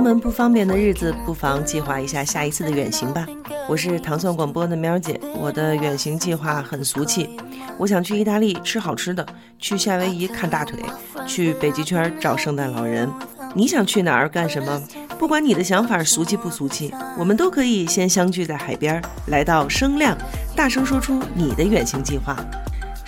出门不方便的日子，不妨计划一下下一次的远行吧。我是糖蒜广播的喵姐，我的远行计划很俗气，我想去意大利吃好吃的，去夏威夷看大腿，去北极圈找圣诞老人。你想去哪儿干什么？不管你的想法俗气不俗气，我们都可以先相聚在海边，来到声量，大声说出你的远行计划。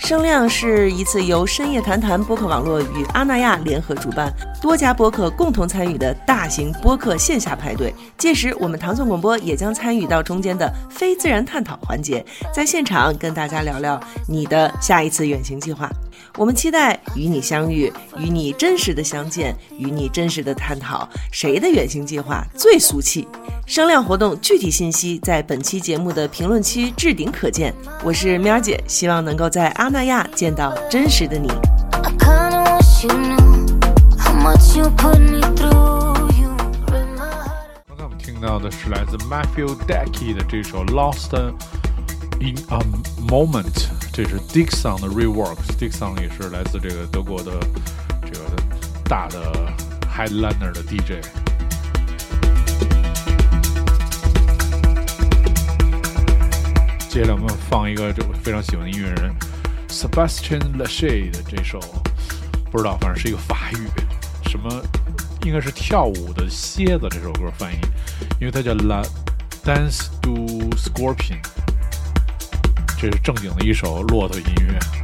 声量是一次由深夜谈谈播客网络与阿那亚联合主办，多家播客共同参与的大型播客线下派对。届时，我们唐宋广播也将参与到中间的非自然探讨环节，在现场跟大家聊聊你的下一次远行计划。我们期待与你相遇，与你真实的相见，与你真实的探讨谁的远行计划最俗气。声量活动具体信息在本期节目的评论区置顶可见。我是喵姐，希望能够在阿那亚见到真实的你。刚才我们听到的是来自 Matthew Decky 的这首 Lost in a Moment，这是 Dixon 的 Reworks，Dixon 也是来自这个德国的这个大的 Headliner 的 DJ。接下来我们放一个我非常喜欢的音乐人 Sebastian Lachey 的这首，不知道，反正是一个法语，什么应该是跳舞的蝎子这首歌翻译，因为它叫 La Dance du Scorpion，这是正经的一首骆驼音乐。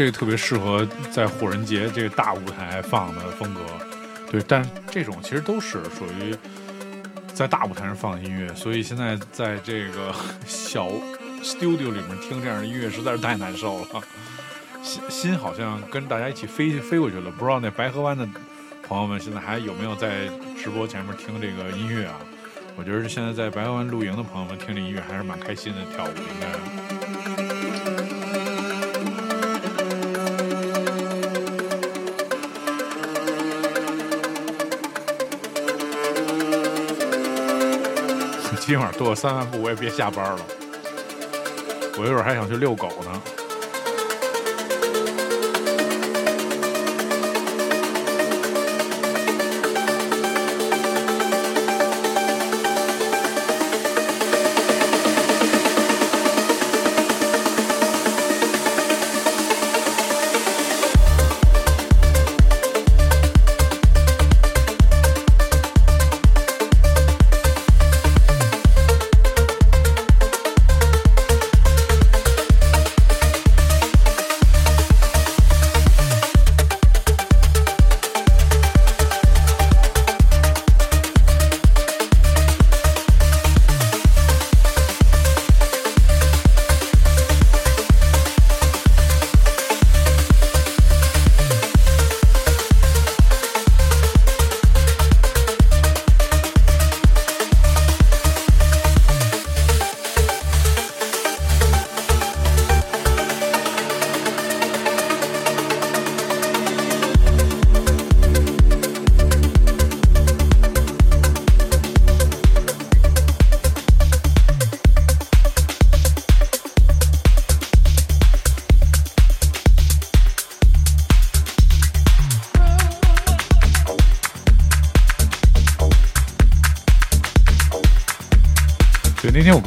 这个特别适合在火人节这个大舞台放的风格。对，但这种其实都是属于在大舞台上放的音乐，所以现在在这个 小 studio 里面听这样的音乐实在是太难受了，心心好像跟大家一起飞飞过去了。不知道那白河湾的朋友们现在还有没有在直播前面听这个音乐啊？我觉得现在在白河湾露营的朋友们听这音乐还是蛮开心的，跳舞应该。今晚多三万步，我也别下班了。我一会儿还想去遛狗呢。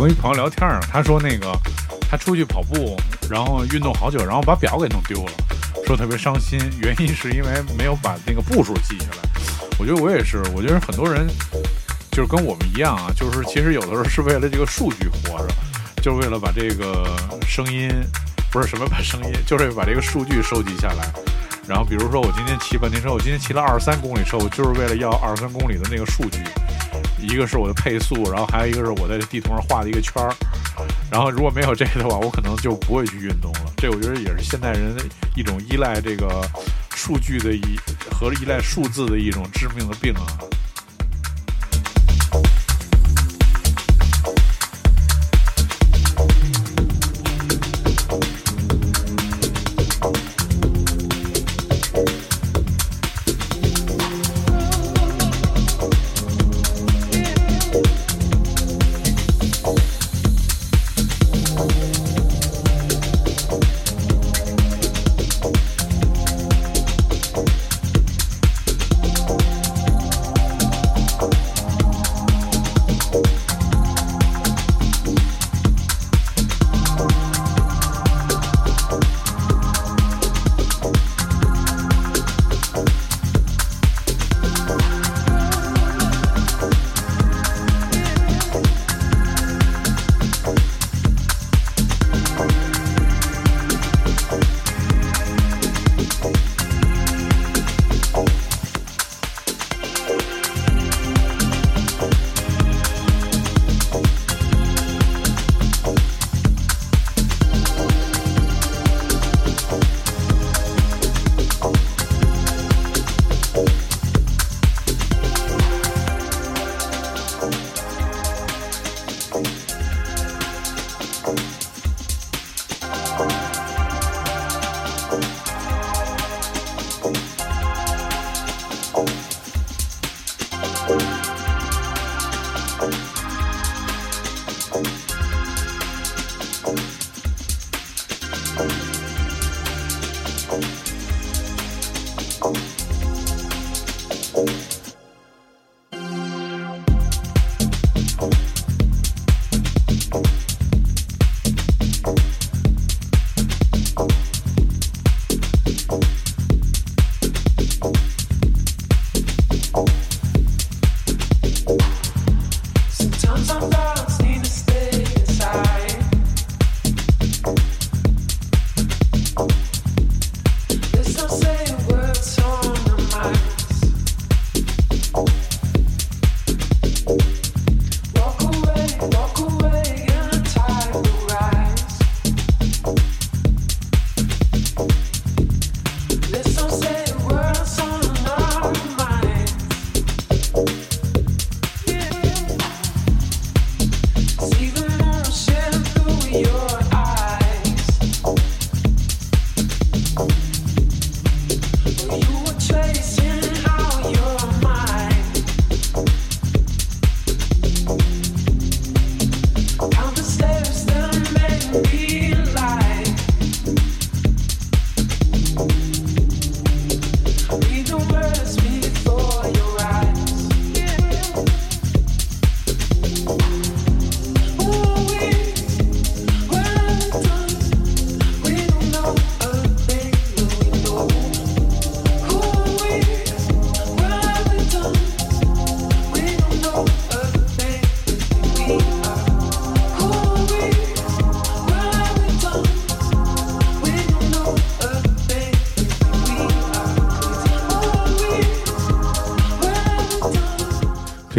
我一朋友聊天他说那个他出去跑步，然后运动好久，然后把表给弄丢了，说特别伤心，原因是因为没有把那个步数记下来。我觉得我也是，我觉得很多人就是跟我们一样啊，就是其实有的时候是为了这个数据活着，就是为了把这个声音不是什么把声音，就是把这个数据收集下来。然后比如说我今天骑半天车，我今天骑了二十三公里车，我就是为了要二十三公里的那个数据。一个是我的配速，然后还有一个是我在这地图上画的一个圈儿，然后如果没有这个的话，我可能就不会去运动了。这我觉得也是现代人一种依赖这个数据的一和依赖数字的一种致命的病啊。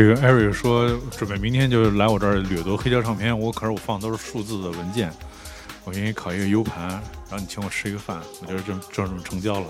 这个艾瑞说准备明天就来我这儿掠夺黑胶唱片，我可是我放的都是数字的文件，我给你拷一个 U 盘，然后你请我吃一个饭，我觉得这这么成交了。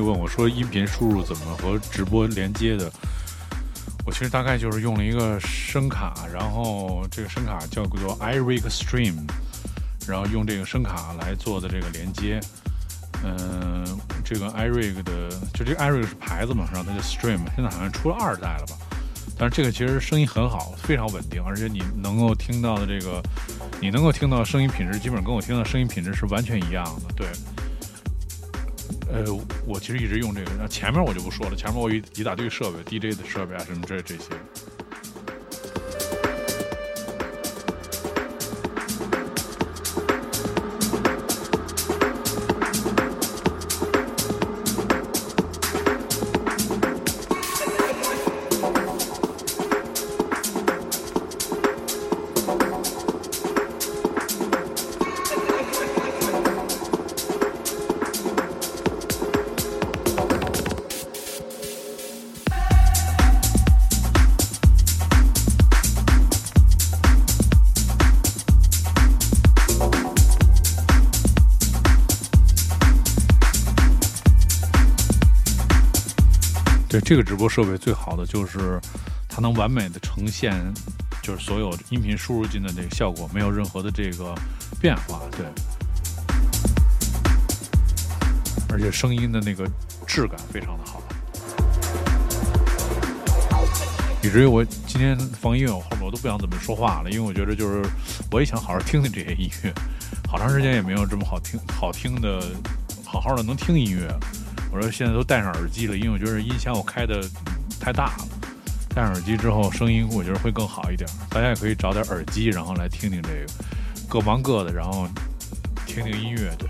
问我说，音频输入怎么和直播连接的？我其实大概就是用了一个声卡，然后这个声卡叫做 iRig Stream，然后用这个声卡来做的这个连接。嗯，这个 iRig 的，就这个 iRig 是牌子嘛，然后它叫 Stream，现在好像出了二代了吧？但是这个其实声音很好，非常稳定，而且你能够听到的这个，你能够听到声音品质，基本上跟我听到声音品质是完全一样的。对。呃，我其实一直用这个，那前面我就不说了，前面我一一大堆设备，DJ 的设备啊，什么这这些。这个直播设备最好的就是它能完美的呈现，就是所有音频输入进的这个效果，没有任何的这个变化，对，而且声音的那个质感非常的好，以至于我今天放音乐，我后面我都不想怎么说话了，因为我觉得就是我也想好好听听这些音乐，好长时间也没有这么好听好听的，好好的能听音乐。我说现在都戴上耳机了，因为我觉得音响我开的太大了。戴上耳机之后，声音我觉得会更好一点。大家也可以找点耳机，然后来听听这个，各忙各的，然后听听音乐。对。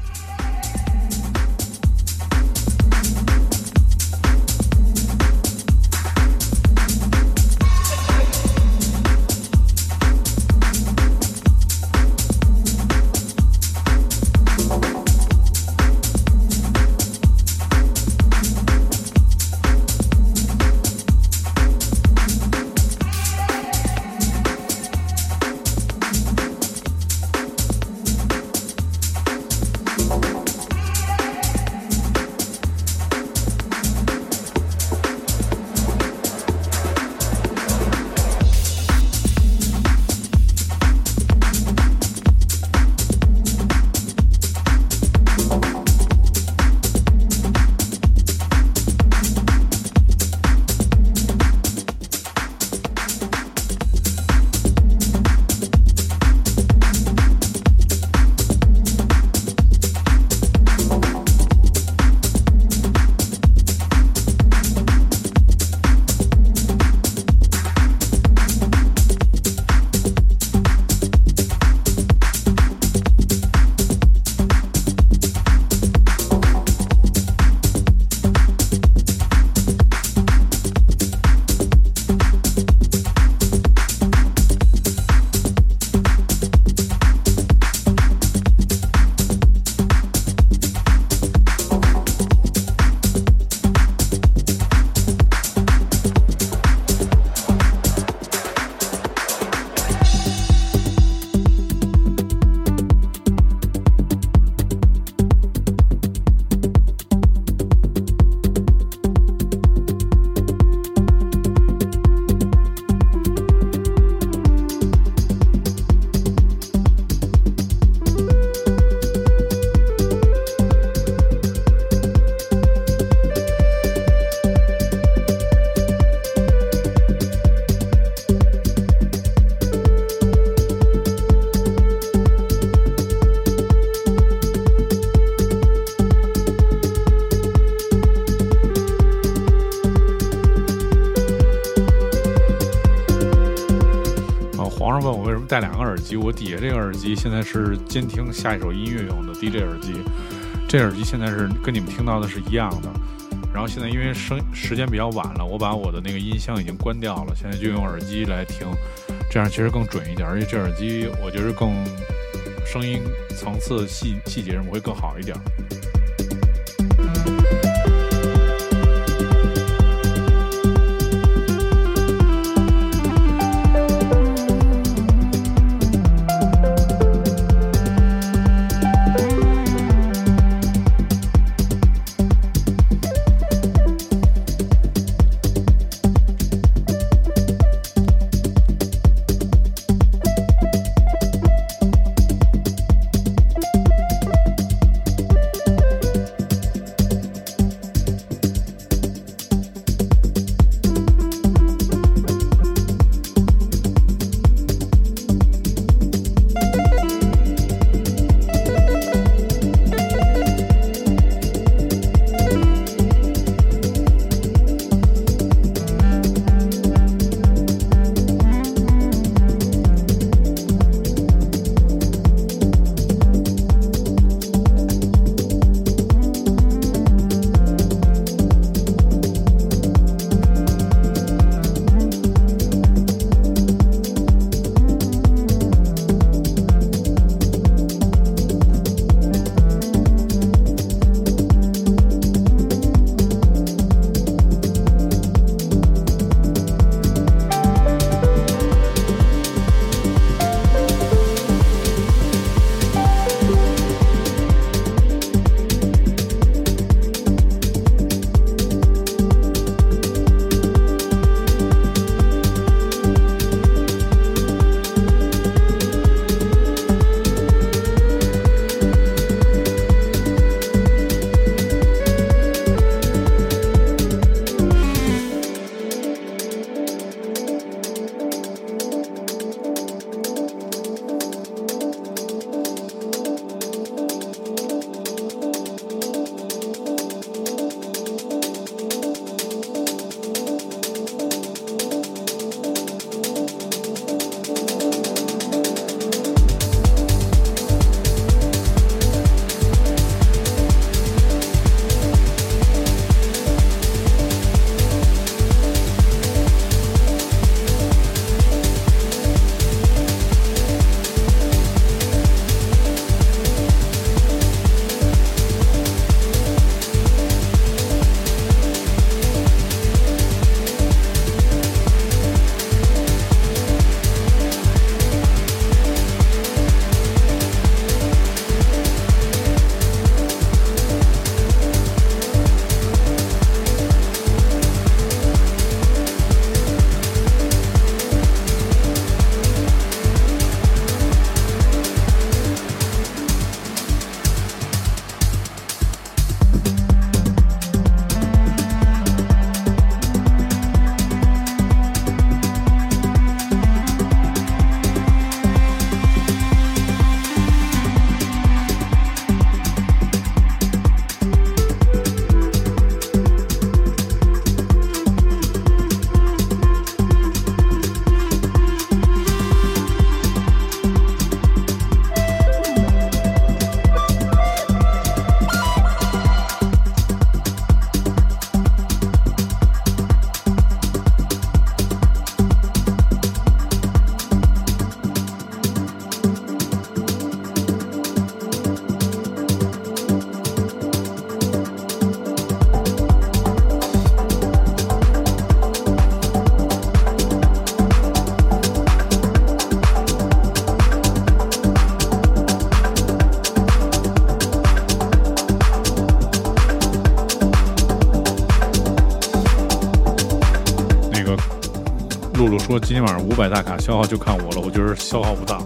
机，我底下这个耳机现在是监听下一首音乐用的 DJ 耳机，这耳机现在是跟你们听到的是一样的。然后现在因为声时间比较晚了，我把我的那个音箱已经关掉了，现在就用耳机来听，这样其实更准一点，而且这耳机我觉得更声音层次细细节什么会更好一点。今天晚上五百大卡消耗就看我了，我觉得消耗不大，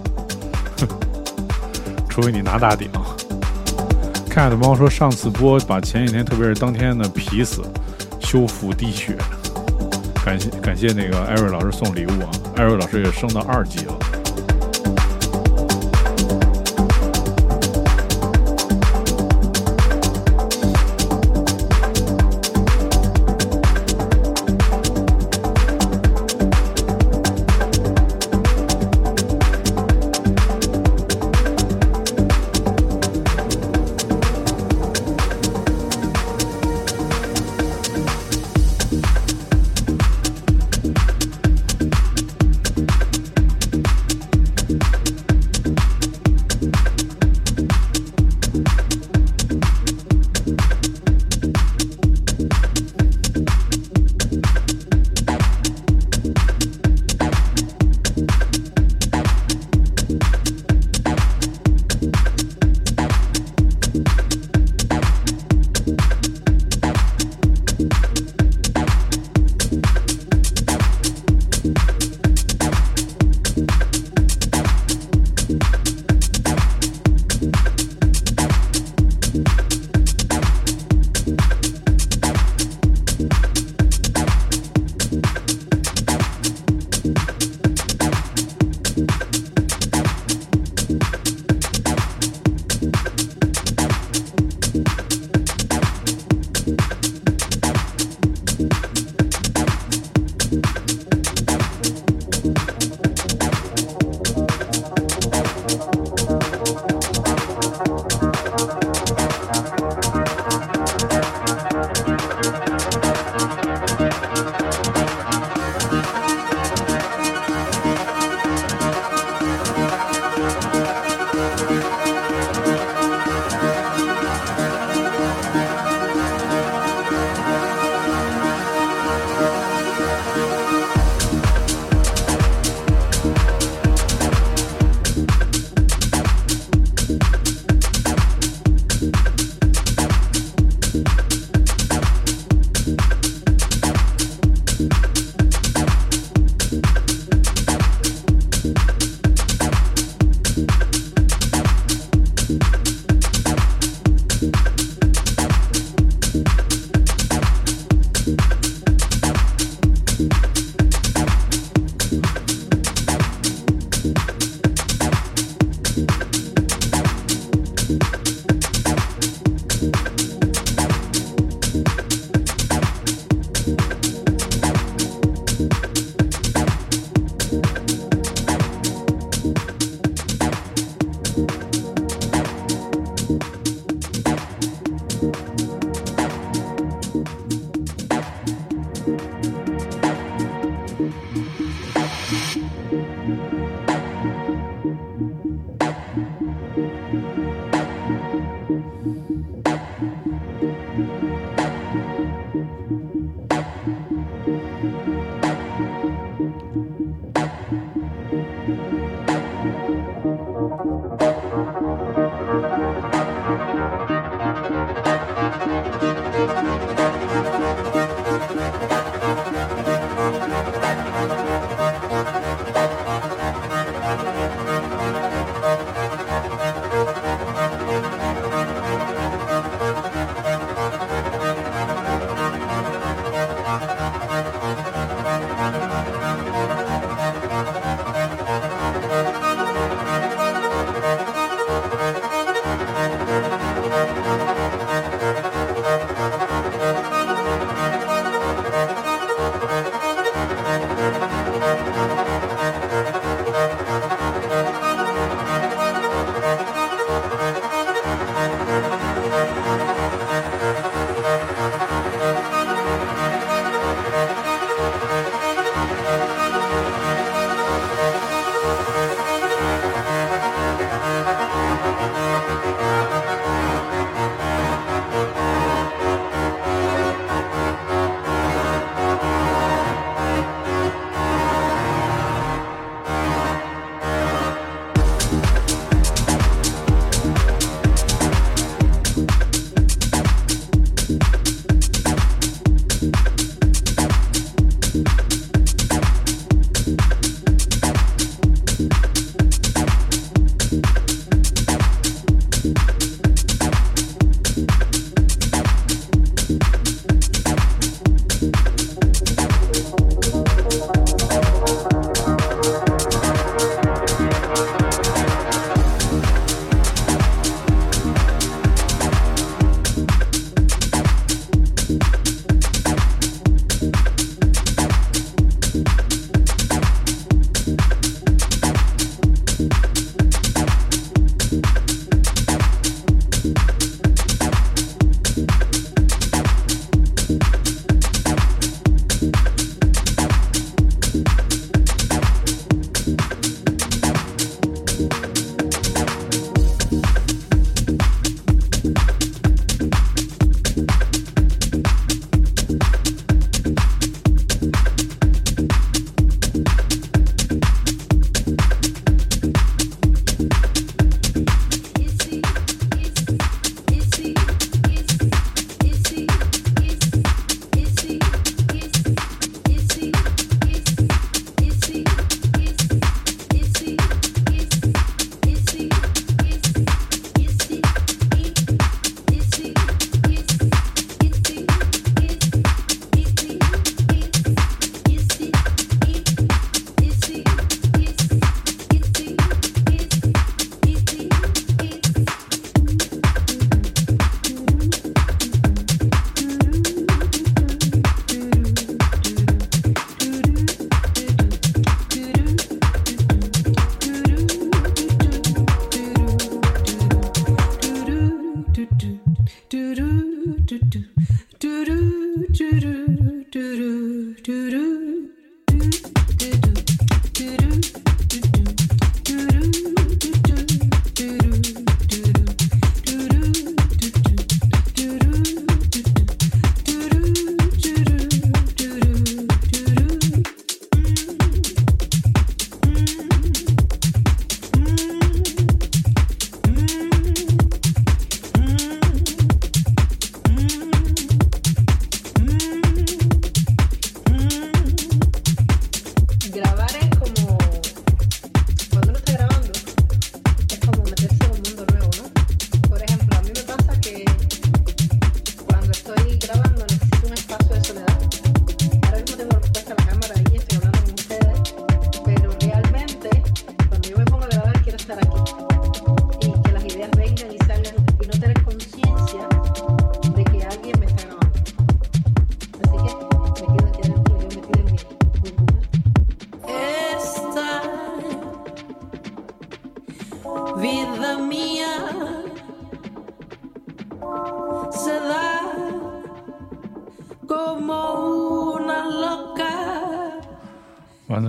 除非你拿大顶。cat 猫说上次播把前几天，特别是当天的皮死，修复滴血，感谢感谢那个艾瑞老师送礼物啊，艾瑞老师也升到二级了。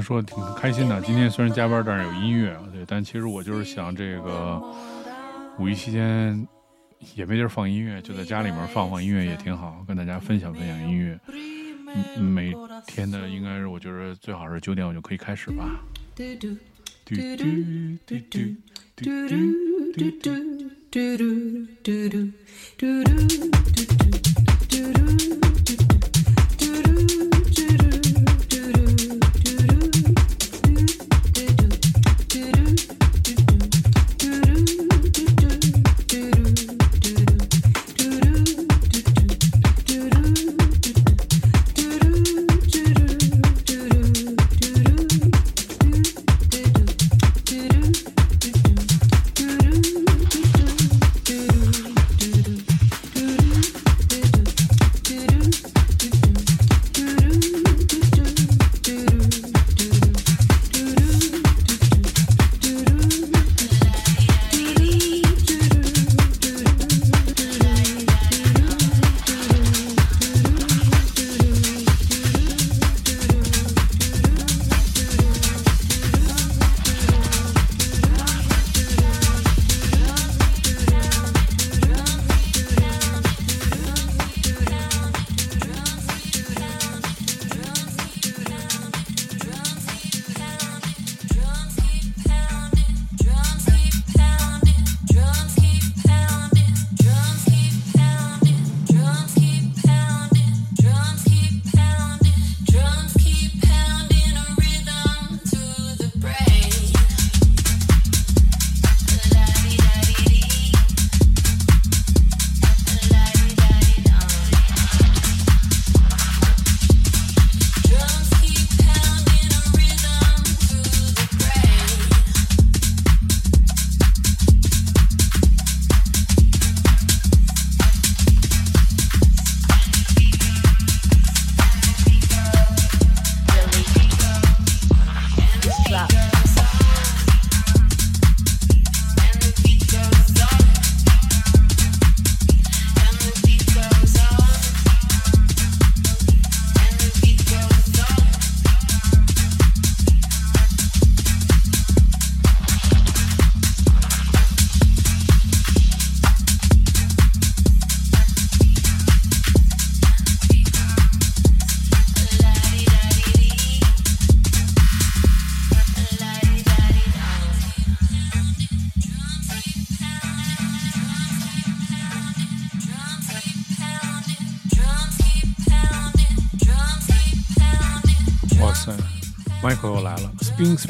说挺开心的，今天虽然加班，但是有音乐，对，但其实我就是想这个五一期间也没地儿放音乐，就在家里面放放音乐也挺好，跟大家分享分享音乐。每天的应该是我觉得最好是九点我就可以开始吧。Michael 又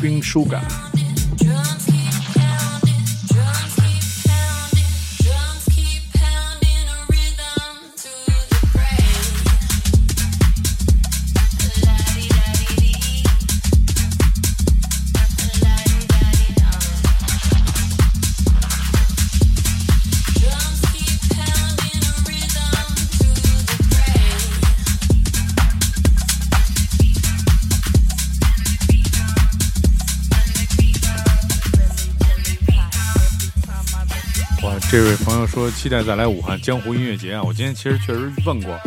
ping Sugar. 这位朋友说期待再来武汉江湖音乐节啊！我今天其实确实问过，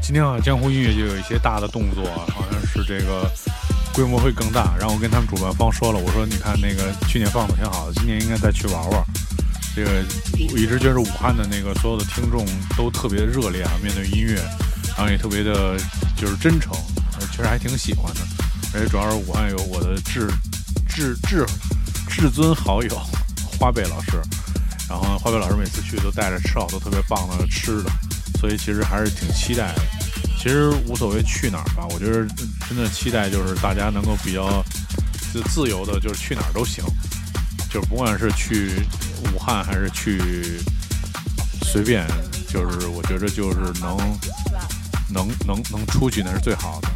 今天啊江湖音乐节有一些大的动作啊，好像是这个规模会更大。然后我跟他们主办方说了，我说你看那个去年放的挺好的，今年应该再去玩玩。这个我一直觉得武汉的那个所有的听众都特别热烈啊，面对音乐，然后也特别的就是真诚，确实还挺喜欢的。而且主要是武汉有我的至至至至尊好友花贝老师。然后花贝老师每次去都带着吃好多特别棒的吃的，所以其实还是挺期待的。其实无所谓去哪儿吧，我觉得真的期待就是大家能够比较就自由的，就是去哪儿都行，就是不管是去武汉还是去随便，就是我觉得就是能能能能出去那是最好的。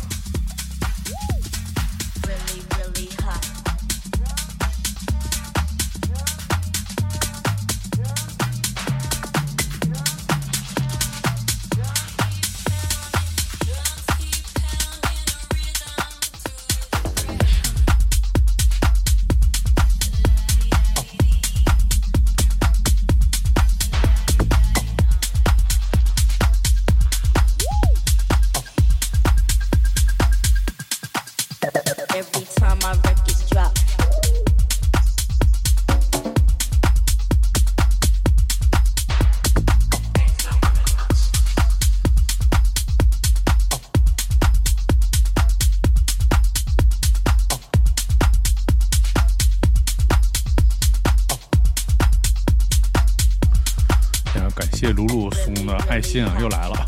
心啊，又来了，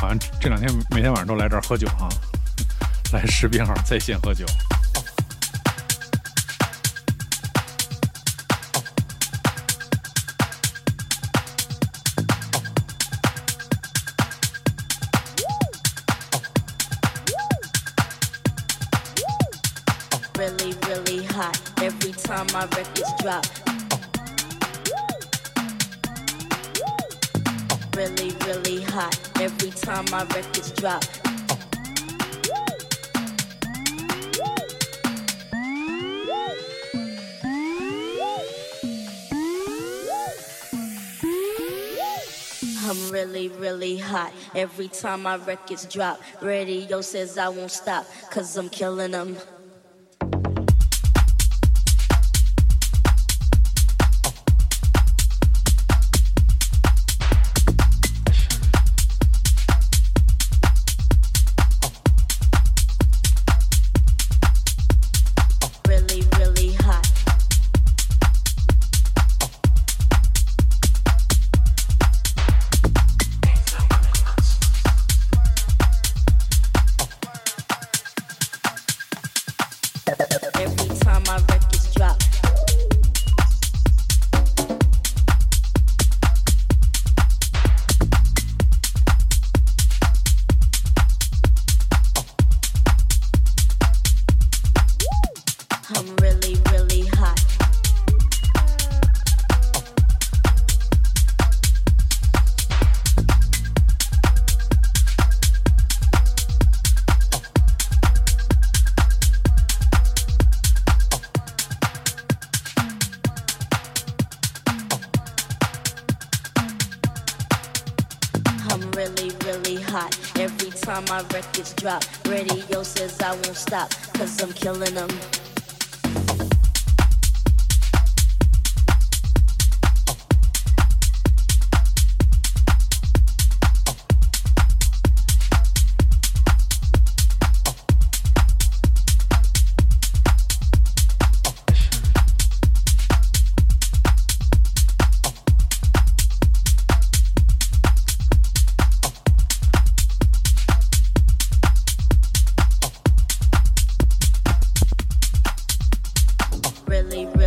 好像这两天每天晚上都来这儿喝酒啊，来视频号在线喝酒。Every time my records drop. Radio says I won't stop, cause I'm killing them. really, really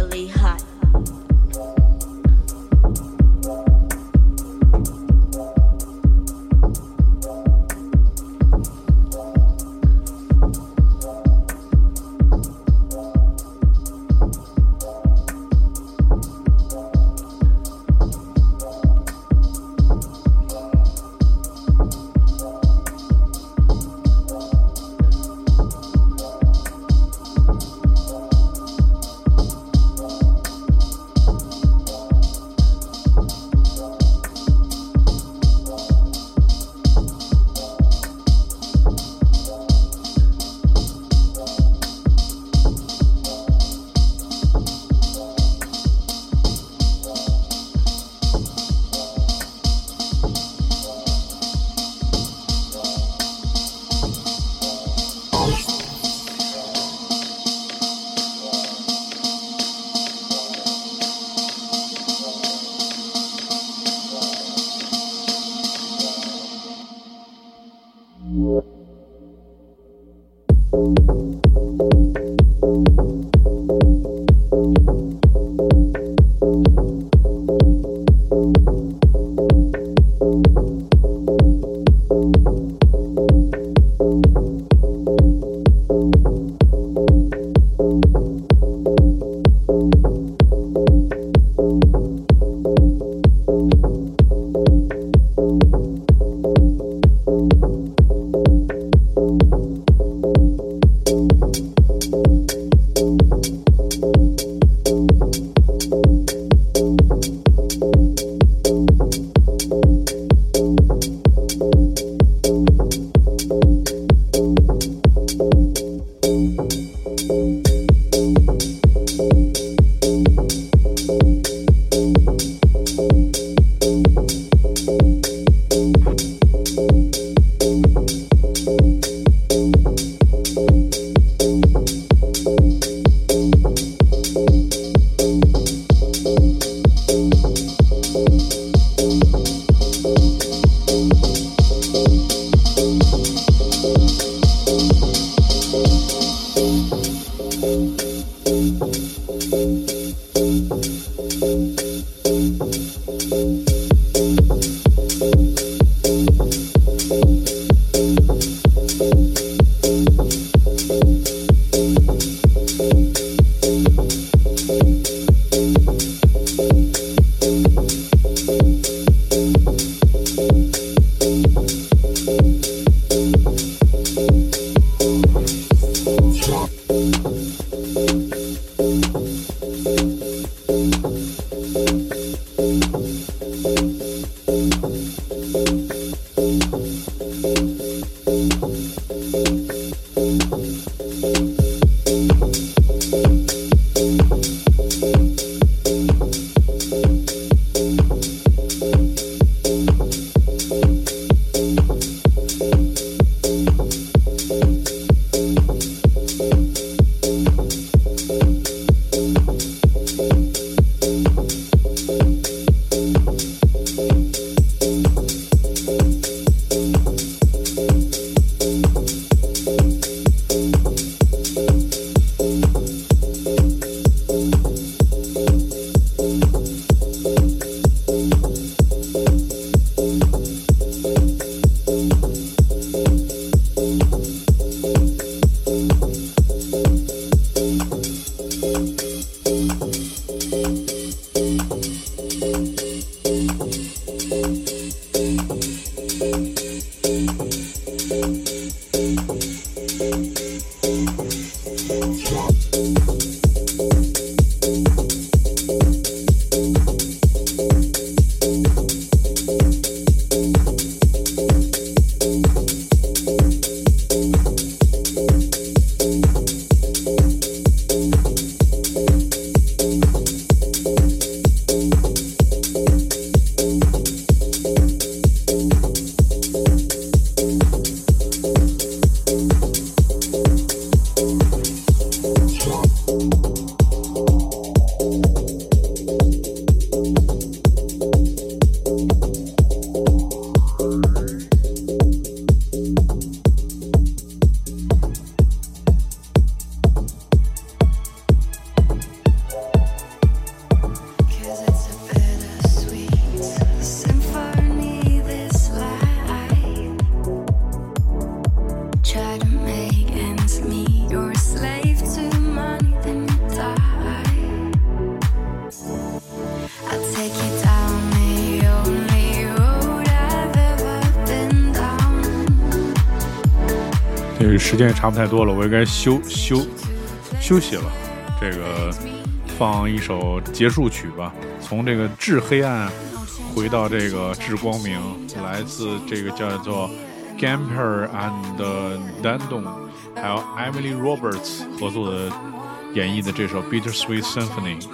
时间也差不太多了，我也该休休休息了。这个放一首结束曲吧，从这个至黑暗回到这个至光明，来自这个叫做 Gamper and Dandon，还有 Emily Roberts 合作的演绎的这首 Bittersweet Symphony。